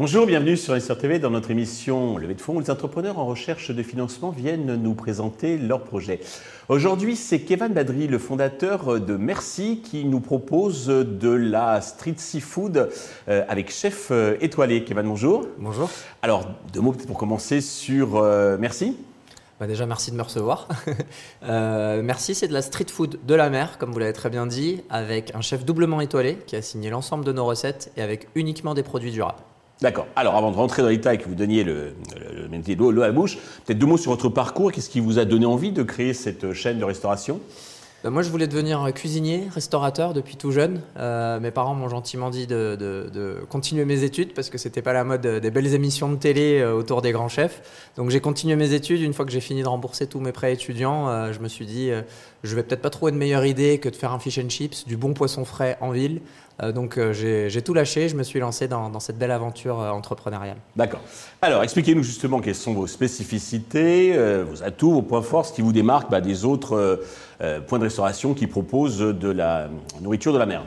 Bonjour, bienvenue sur SR TV dans notre émission Levée de fonds où les entrepreneurs en recherche de financement viennent nous présenter leurs projets. Aujourd'hui, c'est Kevin Badri, le fondateur de Merci, qui nous propose de la street seafood euh, avec chef euh, étoilé. Kevin, bonjour. Bonjour. Alors, deux mots peut-être pour commencer sur euh, Merci. Bah déjà, merci de me recevoir. merci, c'est de la street food de la mer, comme vous l'avez très bien dit, avec un chef doublement étoilé qui a signé l'ensemble de nos recettes et avec uniquement des produits durables. D'accord. Alors, avant de rentrer dans les détails, que vous donniez le, le, le l'eau à la bouche, peut-être deux mots sur votre parcours. Qu'est-ce qui vous a donné envie de créer cette chaîne de restauration? Bah, moi, je voulais devenir cuisinier, restaurateur depuis tout jeune. Euh, mes parents m'ont gentiment dit de, continuer mes études parce que c'était pas la mode des belles émissions de télé euh, autour des grands chefs. Donc j'ai continué mes études. Une fois que j'ai fini de rembourser tous mes prêts étudiants, euh, je me suis dit, euh, je vais peut-être pas trouver de meilleure idée que de faire un fish and chips, du bon poisson frais en ville. Euh, donc j'ai tout lâché. Je me suis lancé dans, cette belle aventure entrepreneuriale. D'accord. Alors expliquez-nous justement quelles sont vos spécificités, vos atouts, vos points forts, ce qui vous démarque bah, des autres euh, point de restauration qui propose de la nourriture de la mer.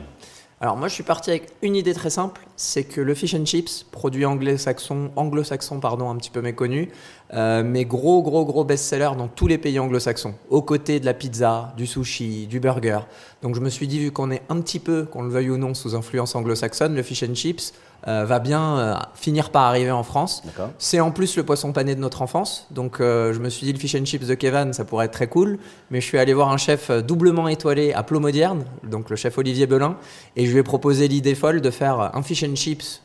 Alors moi je suis parti avec une idée très simple, c'est que le fish and chips, produit anglo-saxon, anglo-saxon pardon, un petit peu méconnu, euh, mais gros gros gros best-seller dans tous les pays anglo-saxons, aux côtés de la pizza, du sushi, du burger. Donc je me suis dit vu qu'on est un petit peu, qu'on le veuille ou non, sous influence anglo-saxonne, le fish and chips euh, va bien euh, finir par arriver en France. C'est en plus le poisson pané de notre enfance. Donc euh, je me suis dit le fish and chips de Kevin, ça pourrait être très cool. Mais je suis allé voir un chef doublement étoilé à Plomodierne, donc le chef Olivier Belin, et je lui ai proposé l'idée folle de faire un fish and chips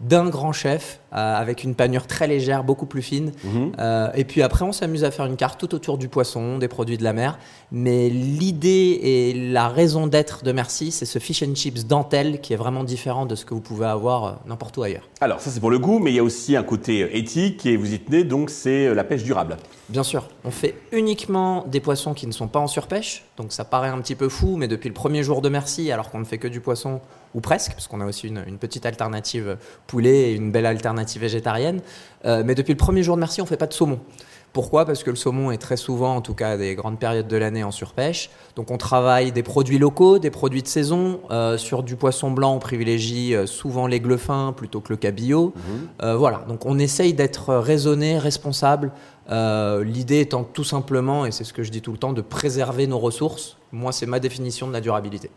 d'un grand chef euh, avec une panure très légère, beaucoup plus fine. Mhm. Euh, et puis après, on s'amuse à faire une carte tout autour du poisson, des produits de la mer. Mais l'idée et la raison d'être de Merci, c'est ce fish and chips dentelle qui est vraiment différent de ce que vous pouvez avoir euh, n'importe où ailleurs. Alors ça c'est pour le goût, mais il y a aussi un côté éthique et vous y tenez, donc c'est la pêche durable. Bien sûr, on fait uniquement des poissons qui ne sont pas en surpêche, donc ça paraît un petit peu fou, mais depuis le premier jour de Merci, alors qu'on ne fait que du poisson, ou presque, parce qu'on a aussi une, petite alternative poulet et une belle alternative végétarienne. Euh, mais depuis le premier jour de Merci, on ne fait pas de saumon. Pourquoi? Parce que le saumon est très souvent, en tout cas des grandes périodes de l'année, en surpêche. Donc on travaille des produits locaux, des produits de saison. Euh, sur du poisson blanc, on privilégie euh, souvent l'aigle fin plutôt que le cabillaud. Mhm. voilà, donc on essaye d'être raisonné, responsable. L'idée étant tout simplement, et c'est ce que je dis tout le temps, de préserver nos ressources. Moi, c'est ma définition de la durabilité.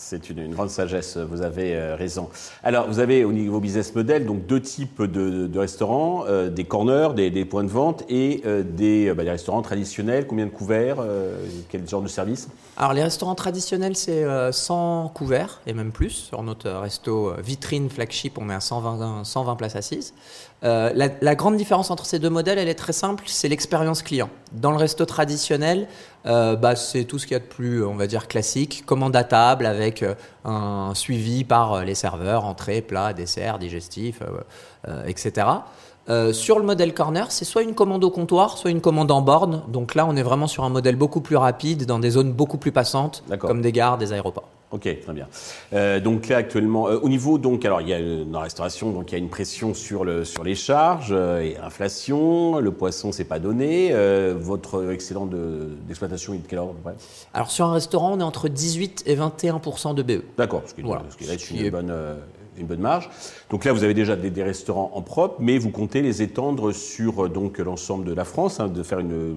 C'est une, grande sagesse, vous avez euh, raison. Alors, vous avez au niveau business model donc deux types de, restaurants, euh, des corners, des, points de vente et euh, des, bah, des, restaurants traditionnels. Combien de couverts Quel genre de service? Alors, les restaurants traditionnels, c'est 100 couverts et même plus. Sur notre resto vitrine flagship, on met à 120, 120 places assises. La, la, grande différence entre ces deux modèles, elle est très simple, c'est l'expérience client. Dans le resto traditionnel, euh, bah, c'est tout ce qu'il y a de plus, on va dire, classique. Commande à table avec euh, un suivi par euh, les serveurs, entrée, plat, dessert, digestif, etc. sur le modèle corner, c'est soit une commande au comptoir, soit une commande en borne. Donc là, on est vraiment sur un modèle beaucoup plus rapide, dans des zones beaucoup plus passantes, comme des gares, des aéroports. Ok, très bien. Euh, donc là actuellement, euh, au niveau donc alors il y a dans la restauration donc il y a une pression sur le sur les charges euh, et inflation. Le poisson c'est pas donné. votre excédent d'exploitation est de quel ordre Alors sur un restaurant on est entre 18 et 21% de BE. D'accord, ce qui, voilà. ce qui est une bonne une bonne marge. Donc là, vous avez déjà des, restaurants en propre, mais vous comptez les étendre sur euh, donc l'ensemble de la France, hein, de faire une,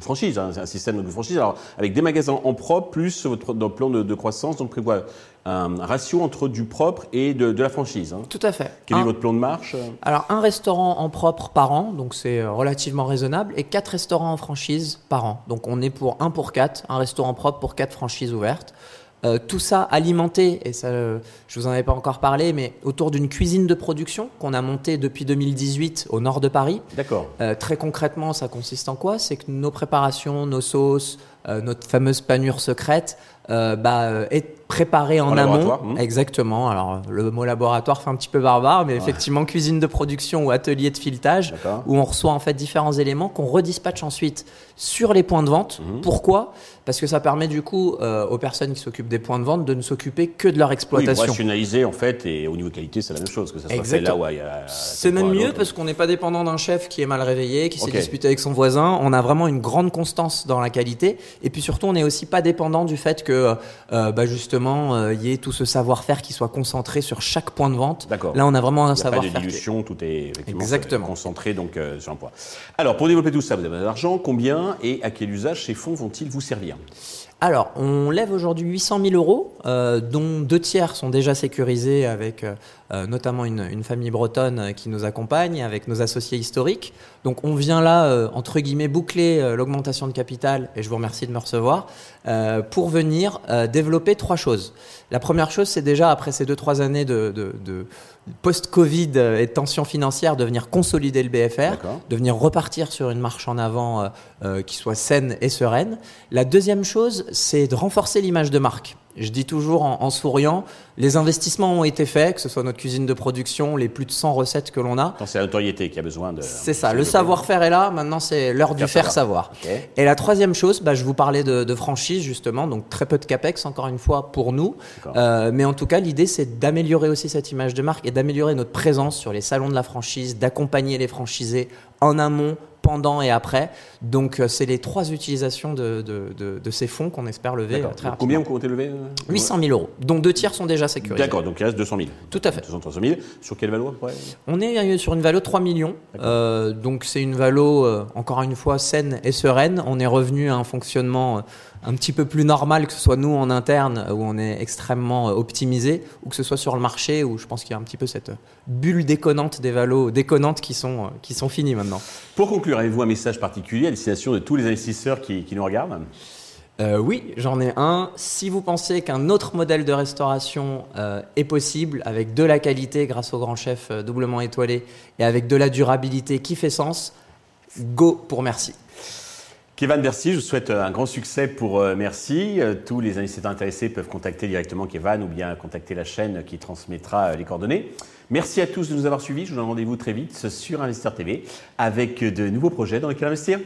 franchise, hein, un système de franchise. Alors avec des magasins en propre plus votre plan de, croissance, donc prévoit un ratio entre du propre et de, la franchise. Hein. Tout à fait. Quel est votre plan de marche Alors un restaurant en propre par an, donc c'est euh, relativement raisonnable, et quatre restaurants en franchise par an. Donc on est pour un pour quatre, un restaurant propre pour quatre franchises ouvertes. Euh, tout ça alimenté, et ça, euh, je vous en avais pas encore parlé, mais autour d'une cuisine de production qu'on a montée depuis 2018 au nord de Paris. D'accord. Euh, très concrètement, ça consiste en quoi? C'est que nos préparations, nos sauces, notre fameuse panure secrète, bah, est préparée en, amont. Hmm. Exactement. Alors le mot laboratoire fait un petit peu barbare, mais effectivement cuisine de production ou atelier de filetage, où on reçoit en fait différents éléments qu'on redispatche ensuite sur les points de vente. Hmm. Pourquoi? Parce que ça permet du coup aux personnes qui s'occupent des points de vente de ne s'occuper que de leur exploitation. Oui, rationaliser en fait, et au niveau qualité c'est la même chose que ça soit fait là où il y a. C'est même mieux parce qu'on n'est pas dépendant d'un chef qui est mal réveillé, qui s'est disputé avec son voisin. On a vraiment une grande constance dans la qualité. Et puis surtout, on n'est aussi pas dépendant du fait que euh, bah justement, il euh, y ait tout ce savoir-faire qui soit concentré sur chaque point de vente. D'accord. Là, on a vraiment un savoir-faire. Pas de dilution, tout est effectivement concentré donc euh, sur un point. Alors, pour développer tout ça, vous avez de l'argent. Combien et à quel usage ces fonds vont-ils vous servir? Alors, on lève aujourd'hui 800 000 euros, euh, dont deux tiers sont déjà sécurisés avec euh, euh, notamment une, famille bretonne qui nous accompagne, avec nos associés historiques. Donc, on vient là, entre guillemets, boucler l'augmentation de capital, et je vous remercie de me recevoir, pour venir développer trois choses. La première chose, c'est déjà, après ces deux, trois années de, de post-Covid et de tension financière, de venir consolider le BFR, de venir repartir sur une marche en avant qui soit saine et sereine. La deuxième chose, c'est de renforcer l'image de marque. Je dis toujours en, souriant, les investissements ont été faits, que ce soit notre cuisine de production, les plus de 100 recettes que l'on a. C'est la notoriété qui a besoin de. C'est ça, le savoir-faire est là, maintenant c'est l'heure du faire savoir. Et la troisième chose, bah, je vous parlais de, franchise justement, donc très peu de capex encore une fois pour nous. Euh, mais en tout cas, l'idée c'est d'améliorer aussi cette image de marque et d'améliorer notre présence sur les salons de la franchise, d'accompagner les franchisés en amont, pendant et après. Donc, euh, c'est les trois utilisations de, de, ces fonds qu'on espère lever euh, très rapidement. Combien vous comptez lever 800 000 euros, dont deux tiers sont déjà sécurisés. D'accord, donc il reste 200 000. Tout à fait. 200 000. Sur quelle valeur On est sur une valeur de 3 millions. Euh, donc, c'est une valeur, encore une fois, saine et sereine. On est revenu à un fonctionnement un petit peu plus normal, que ce soit nous en interne, où on est extrêmement optimisé, ou que ce soit sur le marché, où je pense qu'il y a un petit peu cette bulle déconnante des valos, déconnantes qui sont, qui sont finies maintenant. Pour conclure, avez-vous un message particulier à destination de tous les investisseurs qui, nous regardent euh, oui, j'en ai un. Si vous pensez qu'un autre modèle de restauration euh, est possible, avec de la qualité grâce au grand chef euh, doublement étoilé et avec de la durabilité qui fait sens, go pour merci. Kevin merci. je vous souhaite un grand succès pour Merci. Tous les investisseurs intéressés peuvent contacter directement Kevin ou bien contacter la chaîne qui transmettra les coordonnées. Merci à tous de nous avoir suivis. Je vous donne rendez-vous très vite sur Investir TV avec de nouveaux projets dans lesquels investir.